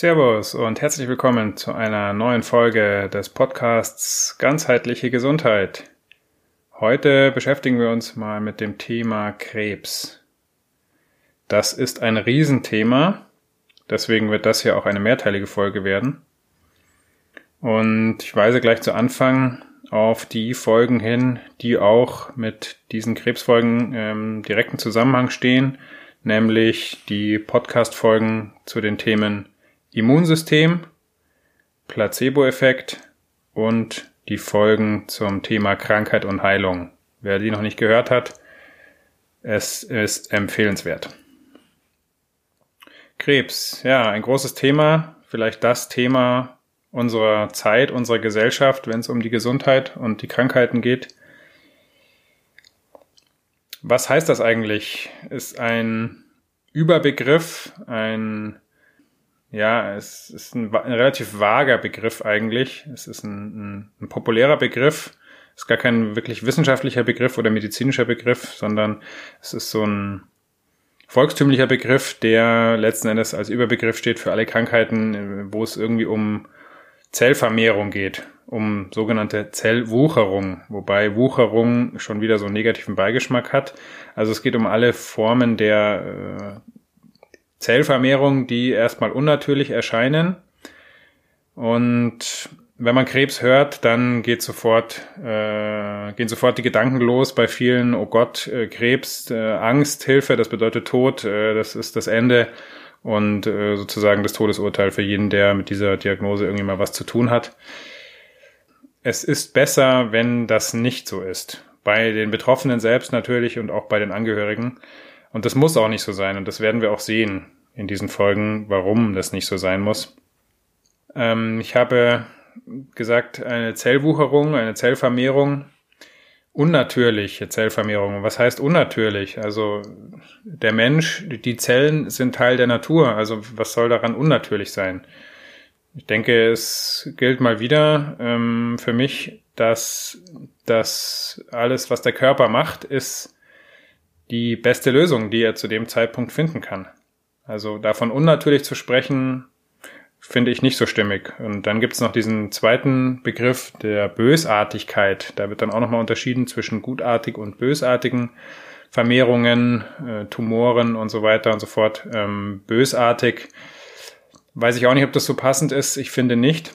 Servus und herzlich willkommen zu einer neuen Folge des Podcasts Ganzheitliche Gesundheit. Heute beschäftigen wir uns mal mit dem Thema Krebs. Das ist ein Riesenthema, deswegen wird das hier auch eine mehrteilige Folge werden. Und ich weise gleich zu Anfang auf die Folgen hin, die auch mit diesen Krebsfolgen ähm, direkten Zusammenhang stehen, nämlich die Podcast-Folgen zu den Themen Immunsystem, Placebo-Effekt und die Folgen zum Thema Krankheit und Heilung. Wer die noch nicht gehört hat, es ist empfehlenswert. Krebs, ja, ein großes Thema, vielleicht das Thema unserer Zeit, unserer Gesellschaft, wenn es um die Gesundheit und die Krankheiten geht. Was heißt das eigentlich? Ist ein Überbegriff, ein ja, es ist ein, ein relativ vager Begriff eigentlich. Es ist ein, ein, ein populärer Begriff. Es ist gar kein wirklich wissenschaftlicher Begriff oder medizinischer Begriff, sondern es ist so ein volkstümlicher Begriff, der letzten Endes als Überbegriff steht für alle Krankheiten, wo es irgendwie um Zellvermehrung geht, um sogenannte Zellwucherung, wobei Wucherung schon wieder so einen negativen Beigeschmack hat. Also es geht um alle Formen der äh, Zellvermehrung, die erstmal unnatürlich erscheinen. Und wenn man Krebs hört, dann geht sofort, äh, gehen sofort die Gedanken los bei vielen, oh Gott, äh, Krebs, äh, Angst, Hilfe, das bedeutet Tod, äh, das ist das Ende und äh, sozusagen das Todesurteil für jeden, der mit dieser Diagnose irgendwie mal was zu tun hat. Es ist besser, wenn das nicht so ist. Bei den Betroffenen selbst natürlich und auch bei den Angehörigen. Und das muss auch nicht so sein und das werden wir auch sehen in diesen Folgen, warum das nicht so sein muss. Ähm, ich habe gesagt, eine Zellwucherung, eine Zellvermehrung, unnatürliche Zellvermehrung. Was heißt unnatürlich? Also der Mensch, die Zellen sind Teil der Natur. Also was soll daran unnatürlich sein? Ich denke, es gilt mal wieder ähm, für mich, dass das alles, was der Körper macht, ist die beste Lösung, die er zu dem Zeitpunkt finden kann. Also davon unnatürlich zu sprechen, finde ich nicht so stimmig. Und dann gibt es noch diesen zweiten Begriff der Bösartigkeit. Da wird dann auch nochmal unterschieden zwischen gutartig und bösartigen Vermehrungen, äh, Tumoren und so weiter und so fort. Ähm, bösartig weiß ich auch nicht, ob das so passend ist. Ich finde nicht.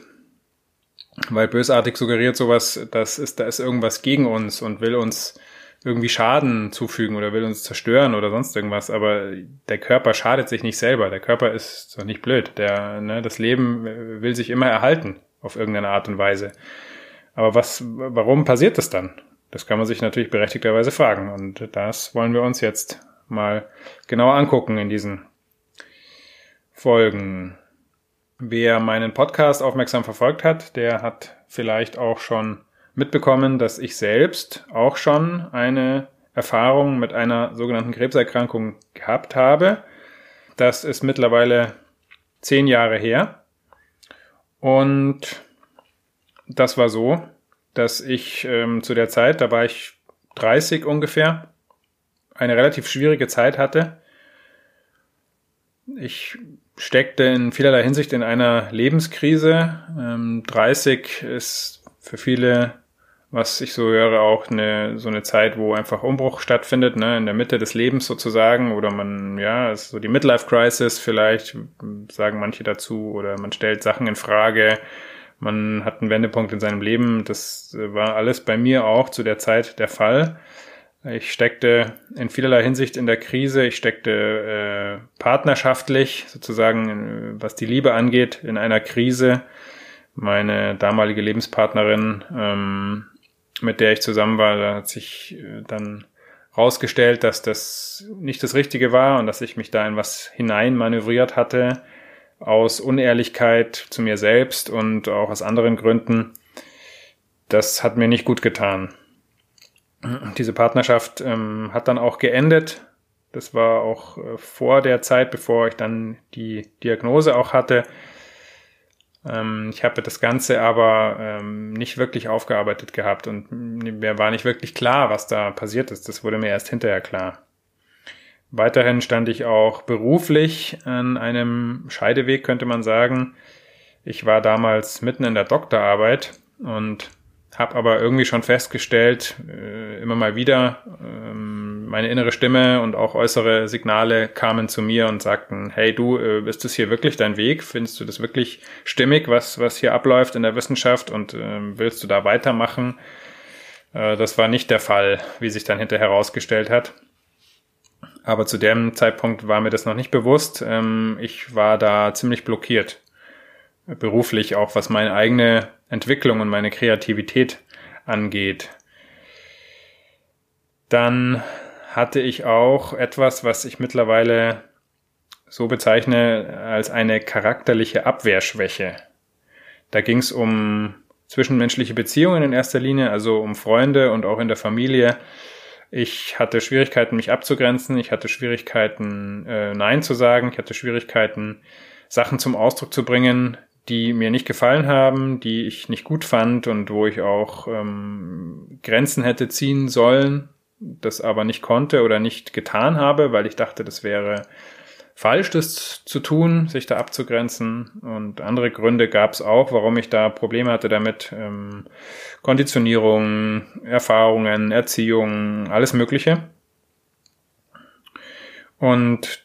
Weil bösartig suggeriert sowas, das ist, da ist irgendwas gegen uns und will uns irgendwie Schaden zufügen oder will uns zerstören oder sonst irgendwas, aber der Körper schadet sich nicht selber. Der Körper ist doch nicht blöd. Der, ne, das Leben will sich immer erhalten auf irgendeine Art und Weise. Aber was, warum passiert das dann? Das kann man sich natürlich berechtigterweise fragen. Und das wollen wir uns jetzt mal genauer angucken in diesen Folgen. Wer meinen Podcast aufmerksam verfolgt hat, der hat vielleicht auch schon mitbekommen, dass ich selbst auch schon eine Erfahrung mit einer sogenannten Krebserkrankung gehabt habe. Das ist mittlerweile zehn Jahre her. Und das war so, dass ich ähm, zu der Zeit, da war ich 30 ungefähr, eine relativ schwierige Zeit hatte. Ich steckte in vielerlei Hinsicht in einer Lebenskrise. Ähm, 30 ist für viele was ich so höre, auch eine, so eine Zeit, wo einfach Umbruch stattfindet, ne, in der Mitte des Lebens sozusagen, oder man, ja, so die Midlife Crisis vielleicht, sagen manche dazu, oder man stellt Sachen in Frage, man hat einen Wendepunkt in seinem Leben, das war alles bei mir auch zu der Zeit der Fall. Ich steckte in vielerlei Hinsicht in der Krise, ich steckte äh, partnerschaftlich sozusagen, was die Liebe angeht, in einer Krise. Meine damalige Lebenspartnerin ähm, mit der ich zusammen war, da hat sich äh, dann rausgestellt, dass das nicht das Richtige war und dass ich mich da in was hinein manövriert hatte, aus Unehrlichkeit zu mir selbst und auch aus anderen Gründen. Das hat mir nicht gut getan. Diese Partnerschaft ähm, hat dann auch geendet. Das war auch äh, vor der Zeit, bevor ich dann die Diagnose auch hatte. Ähm, ich habe das Ganze aber ähm, nicht wirklich aufgearbeitet gehabt und mir war nicht wirklich klar, was da passiert ist. Das wurde mir erst hinterher klar. Weiterhin stand ich auch beruflich an einem Scheideweg, könnte man sagen. Ich war damals mitten in der Doktorarbeit und habe aber irgendwie schon festgestellt, äh, immer mal wieder, ähm, meine innere Stimme und auch äußere Signale kamen zu mir und sagten, hey du, äh, ist das hier wirklich dein Weg? Findest du das wirklich stimmig, was, was hier abläuft in der Wissenschaft und äh, willst du da weitermachen? Äh, das war nicht der Fall, wie sich dann hinterher herausgestellt hat. Aber zu dem Zeitpunkt war mir das noch nicht bewusst. Ähm, ich war da ziemlich blockiert beruflich auch was meine eigene Entwicklung und meine Kreativität angeht. Dann hatte ich auch etwas, was ich mittlerweile so bezeichne als eine charakterliche Abwehrschwäche. Da ging es um zwischenmenschliche Beziehungen in erster Linie, also um Freunde und auch in der Familie. Ich hatte Schwierigkeiten, mich abzugrenzen. Ich hatte Schwierigkeiten, äh, Nein zu sagen. Ich hatte Schwierigkeiten, Sachen zum Ausdruck zu bringen, die mir nicht gefallen haben, die ich nicht gut fand und wo ich auch ähm, Grenzen hätte ziehen sollen, das aber nicht konnte oder nicht getan habe, weil ich dachte, das wäre falsch, das zu tun, sich da abzugrenzen. Und andere Gründe gab es auch, warum ich da Probleme hatte damit. Ähm, Konditionierung, Erfahrungen, Erziehung, alles Mögliche. Und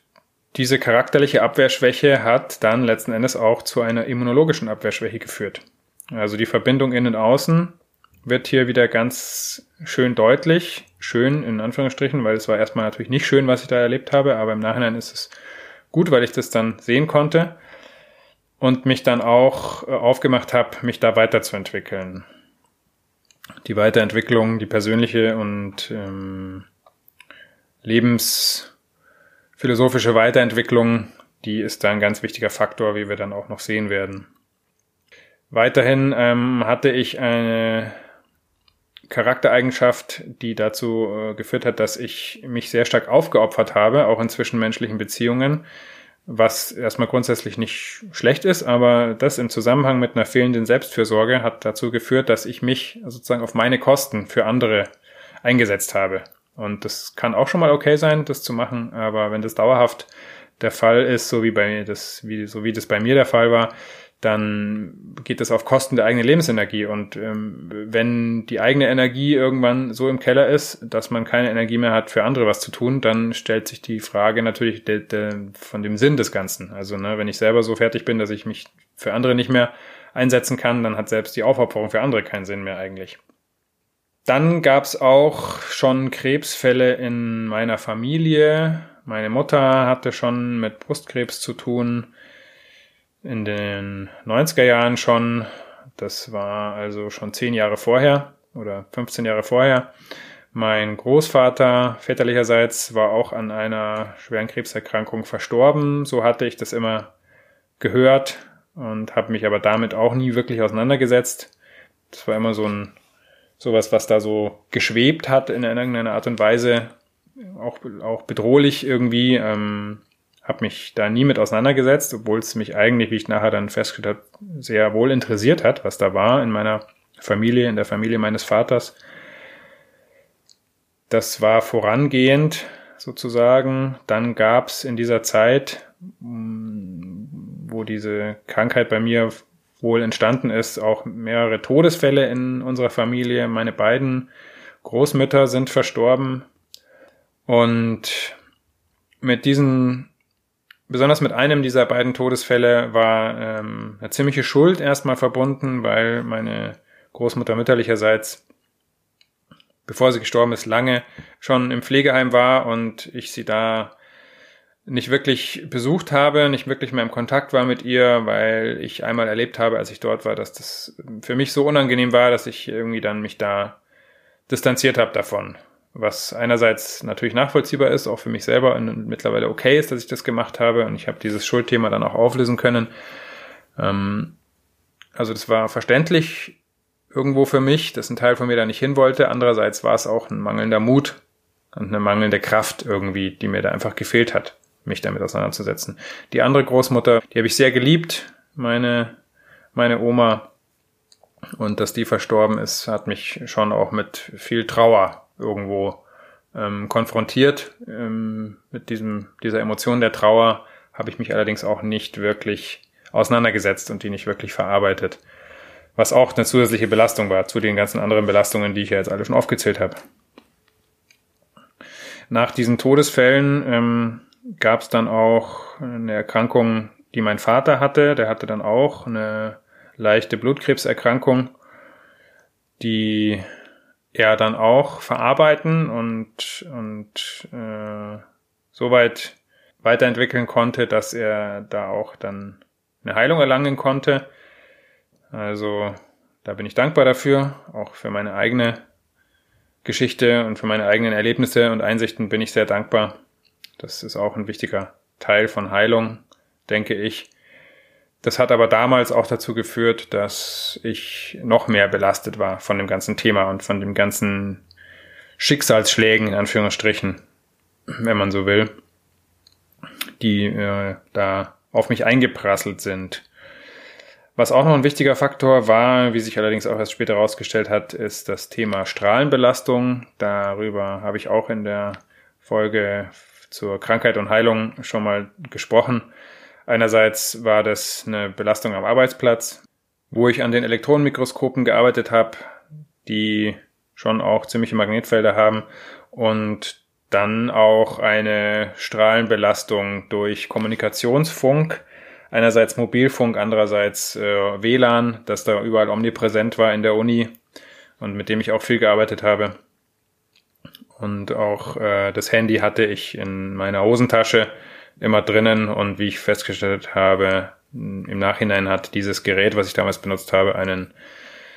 diese charakterliche Abwehrschwäche hat dann letzten Endes auch zu einer immunologischen Abwehrschwäche geführt. Also die Verbindung innen außen wird hier wieder ganz schön deutlich. Schön in Anführungsstrichen, weil es war erstmal natürlich nicht schön, was ich da erlebt habe, aber im Nachhinein ist es gut, weil ich das dann sehen konnte und mich dann auch äh, aufgemacht habe, mich da weiterzuentwickeln. Die Weiterentwicklung, die persönliche und ähm, Lebens philosophische Weiterentwicklung, die ist da ein ganz wichtiger Faktor, wie wir dann auch noch sehen werden. Weiterhin ähm, hatte ich eine Charaktereigenschaft, die dazu äh, geführt hat, dass ich mich sehr stark aufgeopfert habe, auch in zwischenmenschlichen Beziehungen, was erstmal grundsätzlich nicht schlecht ist, aber das im Zusammenhang mit einer fehlenden Selbstfürsorge hat dazu geführt, dass ich mich sozusagen auf meine Kosten für andere eingesetzt habe. Und das kann auch schon mal okay sein, das zu machen, aber wenn das dauerhaft der Fall ist, so wie bei das, wie, so wie das bei mir der Fall war, dann geht das auf Kosten der eigenen Lebensenergie. Und ähm, wenn die eigene Energie irgendwann so im Keller ist, dass man keine Energie mehr hat, für andere was zu tun, dann stellt sich die Frage natürlich de, de, von dem Sinn des Ganzen. Also ne, wenn ich selber so fertig bin, dass ich mich für andere nicht mehr einsetzen kann, dann hat selbst die Aufopferung für andere keinen Sinn mehr eigentlich. Dann gab es auch schon Krebsfälle in meiner Familie. Meine Mutter hatte schon mit Brustkrebs zu tun. In den 90er Jahren schon. Das war also schon zehn Jahre vorher oder 15 Jahre vorher. Mein Großvater väterlicherseits war auch an einer schweren Krebserkrankung verstorben. So hatte ich das immer gehört und habe mich aber damit auch nie wirklich auseinandergesetzt. Das war immer so ein sowas, was da so geschwebt hat in irgendeiner Art und Weise, auch, auch bedrohlich irgendwie. Ähm, habe mich da nie mit auseinandergesetzt, obwohl es mich eigentlich, wie ich nachher dann festgestellt habe, sehr wohl interessiert hat, was da war in meiner Familie, in der Familie meines Vaters. Das war vorangehend sozusagen. Dann gab es in dieser Zeit, wo diese Krankheit bei mir wohl entstanden ist, auch mehrere Todesfälle in unserer Familie. Meine beiden Großmütter sind verstorben. Und mit diesen, besonders mit einem dieser beiden Todesfälle war ähm, eine ziemliche Schuld erstmal verbunden, weil meine Großmutter mütterlicherseits, bevor sie gestorben ist, lange schon im Pflegeheim war und ich sie da nicht wirklich besucht habe, nicht wirklich mehr im Kontakt war mit ihr, weil ich einmal erlebt habe, als ich dort war, dass das für mich so unangenehm war, dass ich irgendwie dann mich da distanziert habe davon. was einerseits natürlich nachvollziehbar ist, auch für mich selber und mittlerweile okay ist, dass ich das gemacht habe und ich habe dieses Schuldthema dann auch auflösen können. Ähm, also das war verständlich irgendwo für mich, dass ein Teil von mir da nicht hin wollte. Andererseits war es auch ein mangelnder Mut und eine mangelnde Kraft irgendwie, die mir da einfach gefehlt hat, mich damit auseinanderzusetzen. Die andere Großmutter, die habe ich sehr geliebt, meine, meine Oma. Und dass die verstorben ist, hat mich schon auch mit viel Trauer irgendwo ähm, konfrontiert. Ähm, mit diesem, dieser Emotion der Trauer habe ich mich allerdings auch nicht wirklich auseinandergesetzt und die nicht wirklich verarbeitet. Was auch eine zusätzliche Belastung war zu den ganzen anderen Belastungen, die ich ja jetzt alle schon aufgezählt habe. Nach diesen Todesfällen ähm, gab es dann auch eine Erkrankung, die mein Vater hatte. Der hatte dann auch eine leichte Blutkrebserkrankung, die er dann auch verarbeiten und, und äh, soweit weiterentwickeln konnte, dass er da auch dann eine Heilung erlangen konnte. Also da bin ich dankbar dafür, auch für meine eigene Geschichte und für meine eigenen Erlebnisse und Einsichten bin ich sehr dankbar. Das ist auch ein wichtiger Teil von Heilung, denke ich. Das hat aber damals auch dazu geführt, dass ich noch mehr belastet war von dem ganzen Thema und von dem ganzen Schicksalsschlägen, in Anführungsstrichen, wenn man so will, die äh, da auf mich eingeprasselt sind. Was auch noch ein wichtiger Faktor war, wie sich allerdings auch erst später herausgestellt hat, ist das Thema Strahlenbelastung. Darüber habe ich auch in der Folge zur Krankheit und Heilung schon mal gesprochen. Einerseits war das eine Belastung am Arbeitsplatz, wo ich an den Elektronenmikroskopen gearbeitet habe, die schon auch ziemliche Magnetfelder haben und dann auch eine Strahlenbelastung durch Kommunikationsfunk, einerseits Mobilfunk, andererseits äh, WLAN, das da überall omnipräsent war in der Uni und mit dem ich auch viel gearbeitet habe. Und auch äh, das Handy hatte ich in meiner Hosentasche immer drinnen. Und wie ich festgestellt habe, im Nachhinein hat dieses Gerät, was ich damals benutzt habe, einen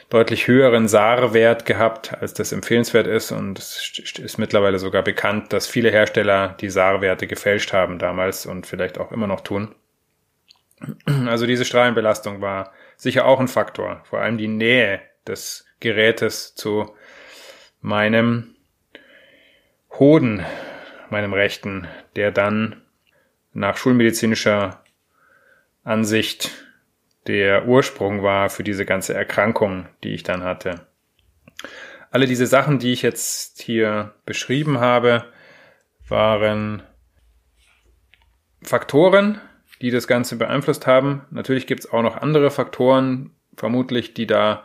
deutlich höheren SAR-Wert gehabt, als das empfehlenswert ist. Und es ist mittlerweile sogar bekannt, dass viele Hersteller die SAR-Werte gefälscht haben damals und vielleicht auch immer noch tun. Also diese Strahlenbelastung war sicher auch ein Faktor, vor allem die Nähe des Gerätes zu meinem Hoden, meinem rechten, der dann nach schulmedizinischer Ansicht der Ursprung war für diese ganze Erkrankung, die ich dann hatte. Alle diese Sachen, die ich jetzt hier beschrieben habe, waren Faktoren, die das Ganze beeinflusst haben. Natürlich gibt es auch noch andere Faktoren, vermutlich, die da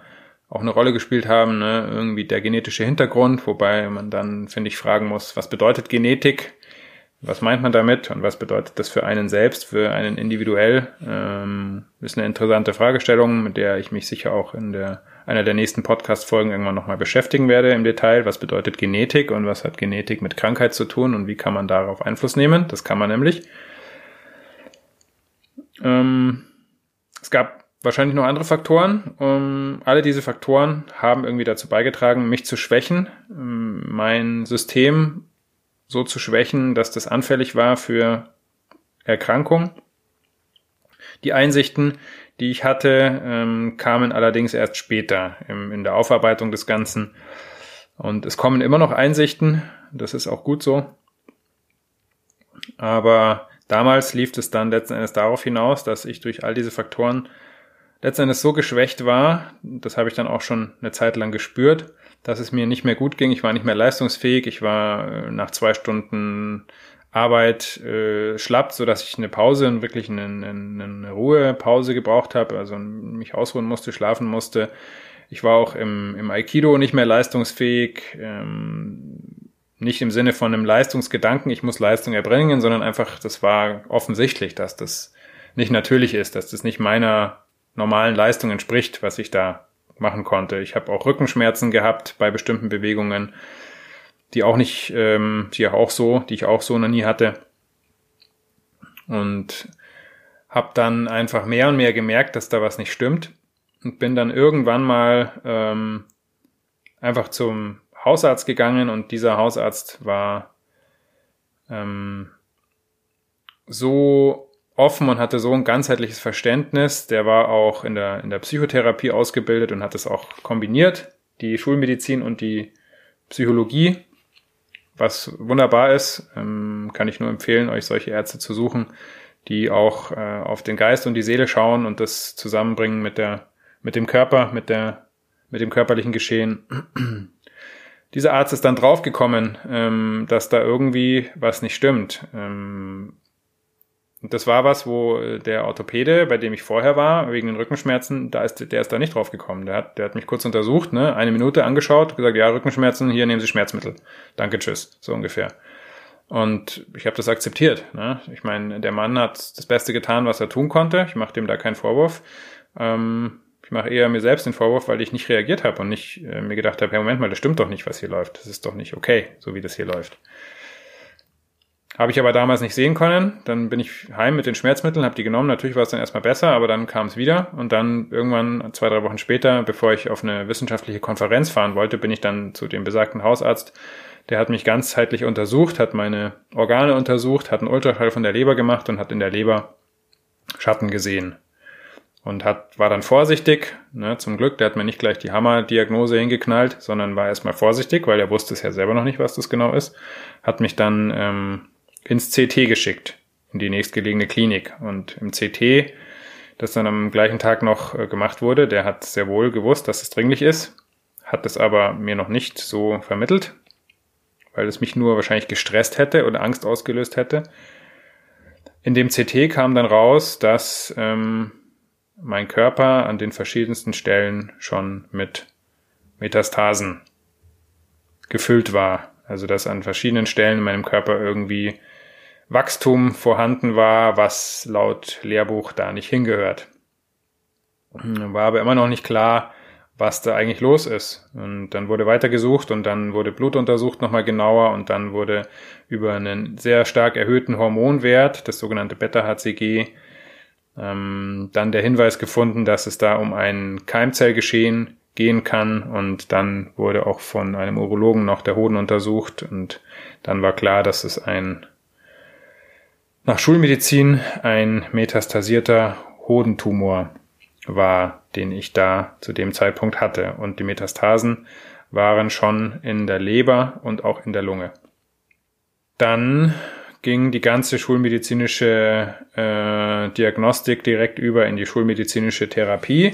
auch eine Rolle gespielt haben. Ne? Irgendwie der genetische Hintergrund, wobei man dann, finde ich, fragen muss, was bedeutet Genetik? Was meint man damit und was bedeutet das für einen selbst, für einen individuell? Ähm, ist eine interessante Fragestellung, mit der ich mich sicher auch in der einer der nächsten Podcast-Folgen irgendwann nochmal beschäftigen werde im Detail. Was bedeutet Genetik und was hat Genetik mit Krankheit zu tun und wie kann man darauf Einfluss nehmen? Das kann man nämlich. Ähm, es gab wahrscheinlich noch andere Faktoren. Um, alle diese Faktoren haben irgendwie dazu beigetragen, mich zu schwächen, ähm, mein System so zu schwächen, dass das anfällig war für Erkrankung. Die Einsichten, die ich hatte, ähm, kamen allerdings erst später im, in der Aufarbeitung des Ganzen. Und es kommen immer noch Einsichten, das ist auch gut so. Aber damals lief es dann letzten Endes darauf hinaus, dass ich durch all diese Faktoren letzten Endes so geschwächt war, das habe ich dann auch schon eine Zeit lang gespürt, dass es mir nicht mehr gut ging. Ich war nicht mehr leistungsfähig. Ich war äh, nach zwei Stunden Arbeit äh, schlapp, so dass ich eine Pause und wirklich eine, eine, eine Ruhepause gebraucht habe, also mich ausruhen musste, schlafen musste. Ich war auch im, im Aikido nicht mehr leistungsfähig, ähm, nicht im Sinne von einem Leistungsgedanken, ich muss Leistung erbringen, sondern einfach, das war offensichtlich, dass das nicht natürlich ist, dass das nicht meiner normalen Leistung entspricht, was ich da machen konnte. Ich habe auch Rückenschmerzen gehabt bei bestimmten Bewegungen, die auch nicht, ähm, die auch so, die ich auch so noch nie hatte. Und habe dann einfach mehr und mehr gemerkt, dass da was nicht stimmt und bin dann irgendwann mal ähm, einfach zum Hausarzt gegangen und dieser Hausarzt war ähm, so offen und hatte so ein ganzheitliches Verständnis. Der war auch in der, in der Psychotherapie ausgebildet und hat es auch kombiniert, die Schulmedizin und die Psychologie. Was wunderbar ist, ähm, kann ich nur empfehlen, euch solche Ärzte zu suchen, die auch äh, auf den Geist und die Seele schauen und das zusammenbringen mit der, mit dem Körper, mit der, mit dem körperlichen Geschehen. Dieser Arzt ist dann draufgekommen, ähm, dass da irgendwie was nicht stimmt. Ähm, und das war was, wo äh, der Orthopäde, bei dem ich vorher war, wegen den Rückenschmerzen, da ist, der ist da nicht drauf gekommen. Der hat, der hat mich kurz untersucht, ne, eine Minute angeschaut, gesagt, ja, Rückenschmerzen, hier nehmen Sie Schmerzmittel. Danke, tschüss, so ungefähr. Und ich habe das akzeptiert. Ne? Ich meine, der Mann hat das Beste getan, was er tun konnte. Ich mache dem da keinen Vorwurf. Ähm, ich mache eher mir selbst den Vorwurf, weil ich nicht reagiert habe und nicht äh, mir gedacht habe, hey, Moment mal, das stimmt doch nicht, was hier läuft. Das ist doch nicht okay, so wie das hier läuft. Habe ich aber damals nicht sehen können. Dann bin ich heim mit den Schmerzmitteln, habe die genommen. Natürlich war es dann erstmal besser, aber dann kam es wieder. Und dann irgendwann zwei, drei Wochen später, bevor ich auf eine wissenschaftliche Konferenz fahren wollte, bin ich dann zu dem besagten Hausarzt. Der hat mich ganzheitlich untersucht, hat meine Organe untersucht, hat einen Ultraschall von der Leber gemacht und hat in der Leber Schatten gesehen. Und hat, war dann vorsichtig, ne, zum Glück, der hat mir nicht gleich die Hammerdiagnose hingeknallt, sondern war erstmal vorsichtig, weil er wusste es ja selber noch nicht, was das genau ist. Hat mich dann ähm, ins CT geschickt, in die nächstgelegene Klinik. Und im CT, das dann am gleichen Tag noch äh, gemacht wurde, der hat sehr wohl gewusst, dass es dringlich ist, hat es aber mir noch nicht so vermittelt, weil es mich nur wahrscheinlich gestresst hätte oder Angst ausgelöst hätte. In dem CT kam dann raus, dass ähm, mein Körper an den verschiedensten Stellen schon mit Metastasen gefüllt war. Also dass an verschiedenen Stellen in meinem Körper irgendwie Wachstum vorhanden war, was laut Lehrbuch da nicht hingehört. War aber immer noch nicht klar, was da eigentlich los ist. Und dann wurde weitergesucht und dann wurde Blut untersucht nochmal genauer und dann wurde über einen sehr stark erhöhten Hormonwert, das sogenannte Beta-HCG, ähm, dann der Hinweis gefunden, dass es da um ein Keimzellgeschehen gehen kann und dann wurde auch von einem Urologen noch der Hoden untersucht und dann war klar, dass es ein nach Schulmedizin ein metastasierter Hodentumor war, den ich da zu dem Zeitpunkt hatte. Und die Metastasen waren schon in der Leber und auch in der Lunge. Dann ging die ganze schulmedizinische äh, Diagnostik direkt über in die schulmedizinische Therapie.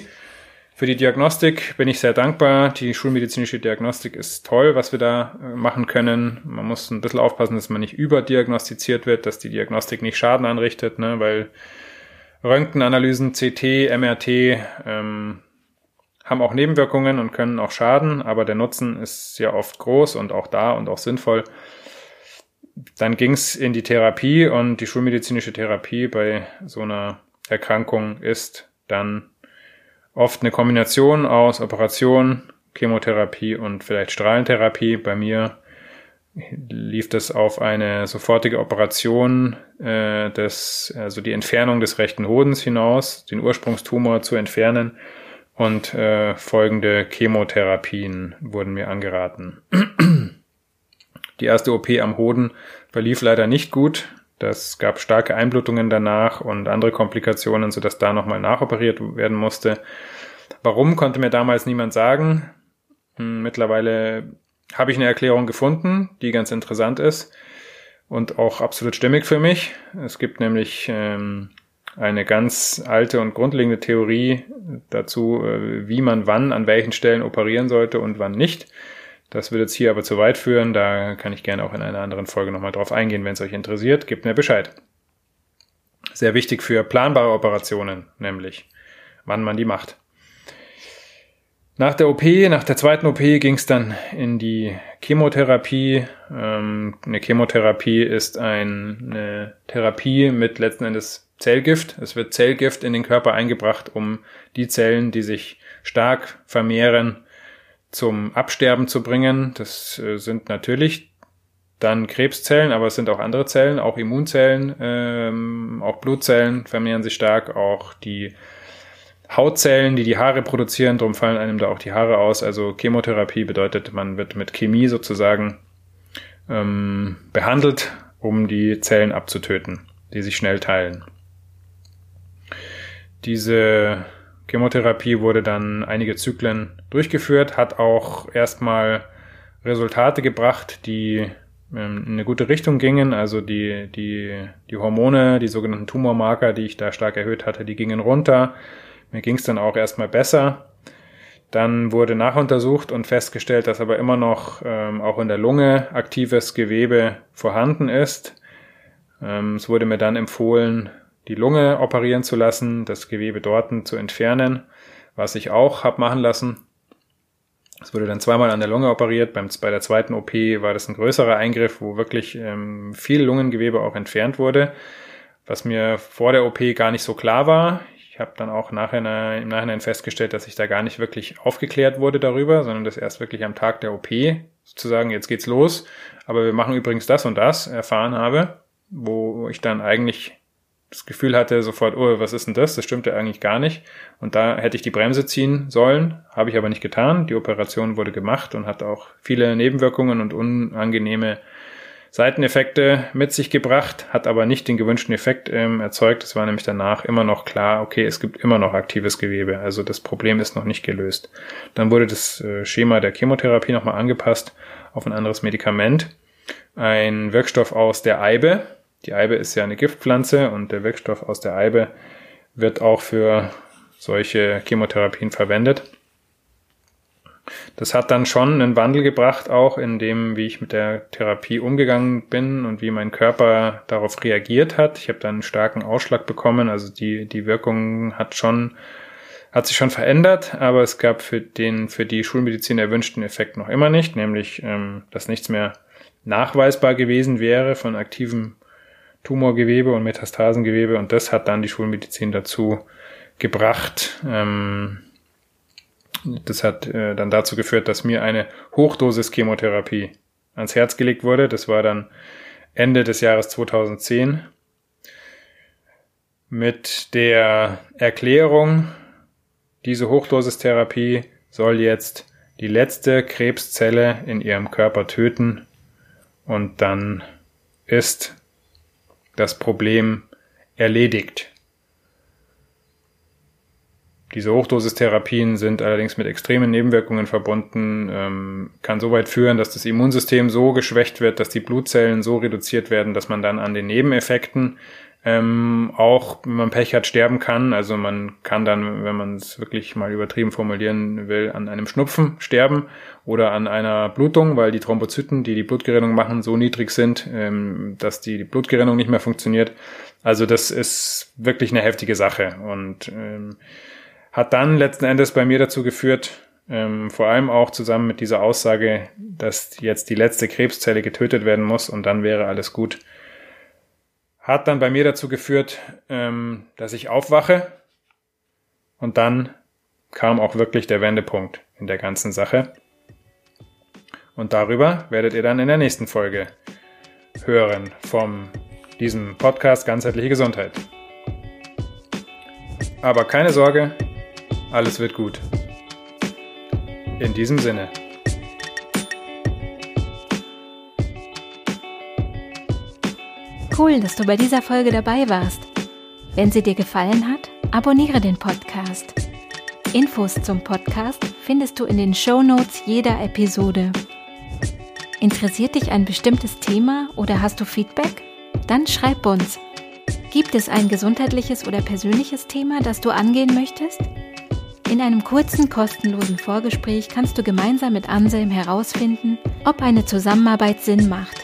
Für die Diagnostik bin ich sehr dankbar. Die schulmedizinische Diagnostik ist toll, was wir da äh, machen können. Man muss ein bisschen aufpassen, dass man nicht überdiagnostiziert wird, dass die Diagnostik nicht Schaden anrichtet, ne? weil Röntgenanalysen, CT, MRT ähm, haben auch Nebenwirkungen und können auch schaden, aber der Nutzen ist ja oft groß und auch da und auch sinnvoll. Dann ging's in die Therapie und die schulmedizinische Therapie bei so einer Erkrankung ist dann oft eine Kombination aus Operation, Chemotherapie und vielleicht Strahlentherapie. Bei mir lief das auf eine sofortige Operation äh, des, also die Entfernung des rechten Hodens hinaus, den Ursprungstumor zu entfernen und äh, folgende Chemotherapien wurden mir angeraten. Die erste OP am Hoden verlief leider nicht gut. Das gab starke Einblutungen danach und andere Komplikationen, sodass da nochmal nachoperiert werden musste. Warum konnte mir damals niemand sagen. Hm, mittlerweile habe ich eine Erklärung gefunden, die ganz interessant ist und auch absolut stimmig für mich. Es gibt nämlich ähm, eine ganz alte und grundlegende Theorie dazu, äh, wie man wann an welchen Stellen operieren sollte und wann nicht. Das würde jetzt hier aber zu weit führen. Da kann ich gerne auch in einer anderen Folge nochmal drauf eingehen, wenn es euch interessiert. Gebt mir Bescheid. Sehr wichtig für planbare Operationen, nämlich wann man die macht. Nach der OP, nach der zweiten OP ging es dann in die Chemotherapie. Ähm, eine Chemotherapie ist ein, eine Therapie mit letzten Endes Zellgift. Es wird Zellgift in den Körper eingebracht, um die Zellen, die sich stark vermehren, zum Absterben zu bringen. Das äh, sind natürlich dann Krebszellen, aber es sind auch andere Zellen, auch Immunzellen, ähm, auch Blutzellen vermehren sich stark, auch die Hautzellen, die die Haare produzieren, darum fallen einem da auch die Haare aus. Also Chemotherapie bedeutet, man wird mit Chemie sozusagen ähm, behandelt, um die Zellen abzutöten, die sich schnell teilen. Diese Chemotherapie wurde dann einige Zyklen durchgeführt, hat auch erstmal Resultate gebracht, die ähm, in eine gute Richtung gingen. Also die, die, die Hormone, die sogenannten Tumormarker, die ich da stark erhöht hatte, die gingen runter. Mir ging es dann auch erstmal besser. Dann wurde nachuntersucht und festgestellt, dass aber immer noch ähm, auch in der Lunge aktives Gewebe vorhanden ist. Ähm, es wurde mir dann empfohlen, die Lunge operieren zu lassen, das Gewebe dort zu entfernen, was ich auch habe machen lassen. Es wurde dann zweimal an der Lunge operiert. Beim, bei der zweiten OP war das ein größerer Eingriff, wo wirklich ähm, viel Lungengewebe auch entfernt wurde, was mir vor der OP gar nicht so klar war. Ich habe dann auch nachher, im Nachhinein festgestellt, dass ich da gar nicht wirklich aufgeklärt wurde darüber, sondern das erst wirklich am Tag der OP sozusagen, jetzt geht's los, aber wir machen übrigens das und das erfahren habe, wo ich dann eigentlich das Gefühl hatte sofort, oh, was ist denn das? Das stimmte eigentlich gar nicht. Und da hätte ich die Bremse ziehen sollen, habe ich aber nicht getan. Die Operation wurde gemacht und hat auch viele Nebenwirkungen und unangenehme Seiteneffekte mit sich gebracht, hat aber nicht den gewünschten Effekt ähm, erzeugt. Es war nämlich danach immer noch klar, okay, es gibt immer noch aktives Gewebe, also das Problem ist noch nicht gelöst. Dann wurde das äh, Schema der Chemotherapie nochmal angepasst auf ein anderes Medikament. Ein Wirkstoff aus der Eibe, die Eibe ist ja eine Giftpflanze und der Wirkstoff aus der Eibe wird auch für solche Chemotherapien verwendet. Das hat dann schon einen Wandel gebracht, auch in dem, wie ich mit der Therapie umgegangen bin und wie mein Körper darauf reagiert hat. Ich habe dann einen starken Ausschlag bekommen, also die, die Wirkung hat schon, hat sich schon verändert, aber es gab für den, für die Schulmedizin erwünschten Effekt noch immer nicht, nämlich, ähm, dass nichts mehr nachweisbar gewesen wäre von aktivem Tumorgewebe und Metastasengewebe und das hat dann die Schulmedizin dazu gebracht. Ähm, das hat äh, dann dazu geführt, dass mir eine Hochdosis Chemotherapie ans Herz gelegt wurde. Das war dann Ende des Jahres 2010 mit der Erklärung, diese Hochdosistherapie soll jetzt die letzte Krebszelle in ihrem Körper töten und dann ist das Problem erledigt. Diese Hochdosistherapien sind allerdings mit extremen Nebenwirkungen verbunden, ähm, kann so weit führen, dass das Immunsystem so geschwächt wird, dass die Blutzellen so reduziert werden, dass man dann an den Nebeneffekten ähm, auch, wenn man Pech hat, sterben kann. Also man kann dann, wenn man es wirklich mal übertrieben formulieren will, an einem Schnupfen sterben oder an einer Blutung, weil die Thrombozyten, die die Blutgerinnung machen, so niedrig sind, ähm, dass die Blutgerinnung nicht mehr funktioniert. Also das ist wirklich eine heftige Sache und ähm, hat dann letzten Endes bei mir dazu geführt, ähm, vor allem auch zusammen mit dieser Aussage, dass jetzt die letzte Krebszelle getötet werden muss und dann wäre alles gut, hat dann bei mir dazu geführt, ähm, dass ich aufwache und dann kam auch wirklich der Wendepunkt in der ganzen Sache. Und darüber werdet ihr dann in der nächsten Folge hören vom diesem Podcast Ganzheitliche Gesundheit. Aber keine Sorge, alles wird gut. In diesem Sinne. Cool, dass du bei dieser Folge dabei warst. Wenn sie dir gefallen hat, abonniere den Podcast. Infos zum Podcast findest du in den Show Notes jeder Episode. Interessiert dich ein bestimmtes Thema oder hast du Feedback? Dann schreib uns. Gibt es ein gesundheitliches oder persönliches Thema, das du angehen möchtest? In einem kurzen, kostenlosen Vorgespräch kannst du gemeinsam mit Anselm herausfinden, ob eine Zusammenarbeit Sinn macht.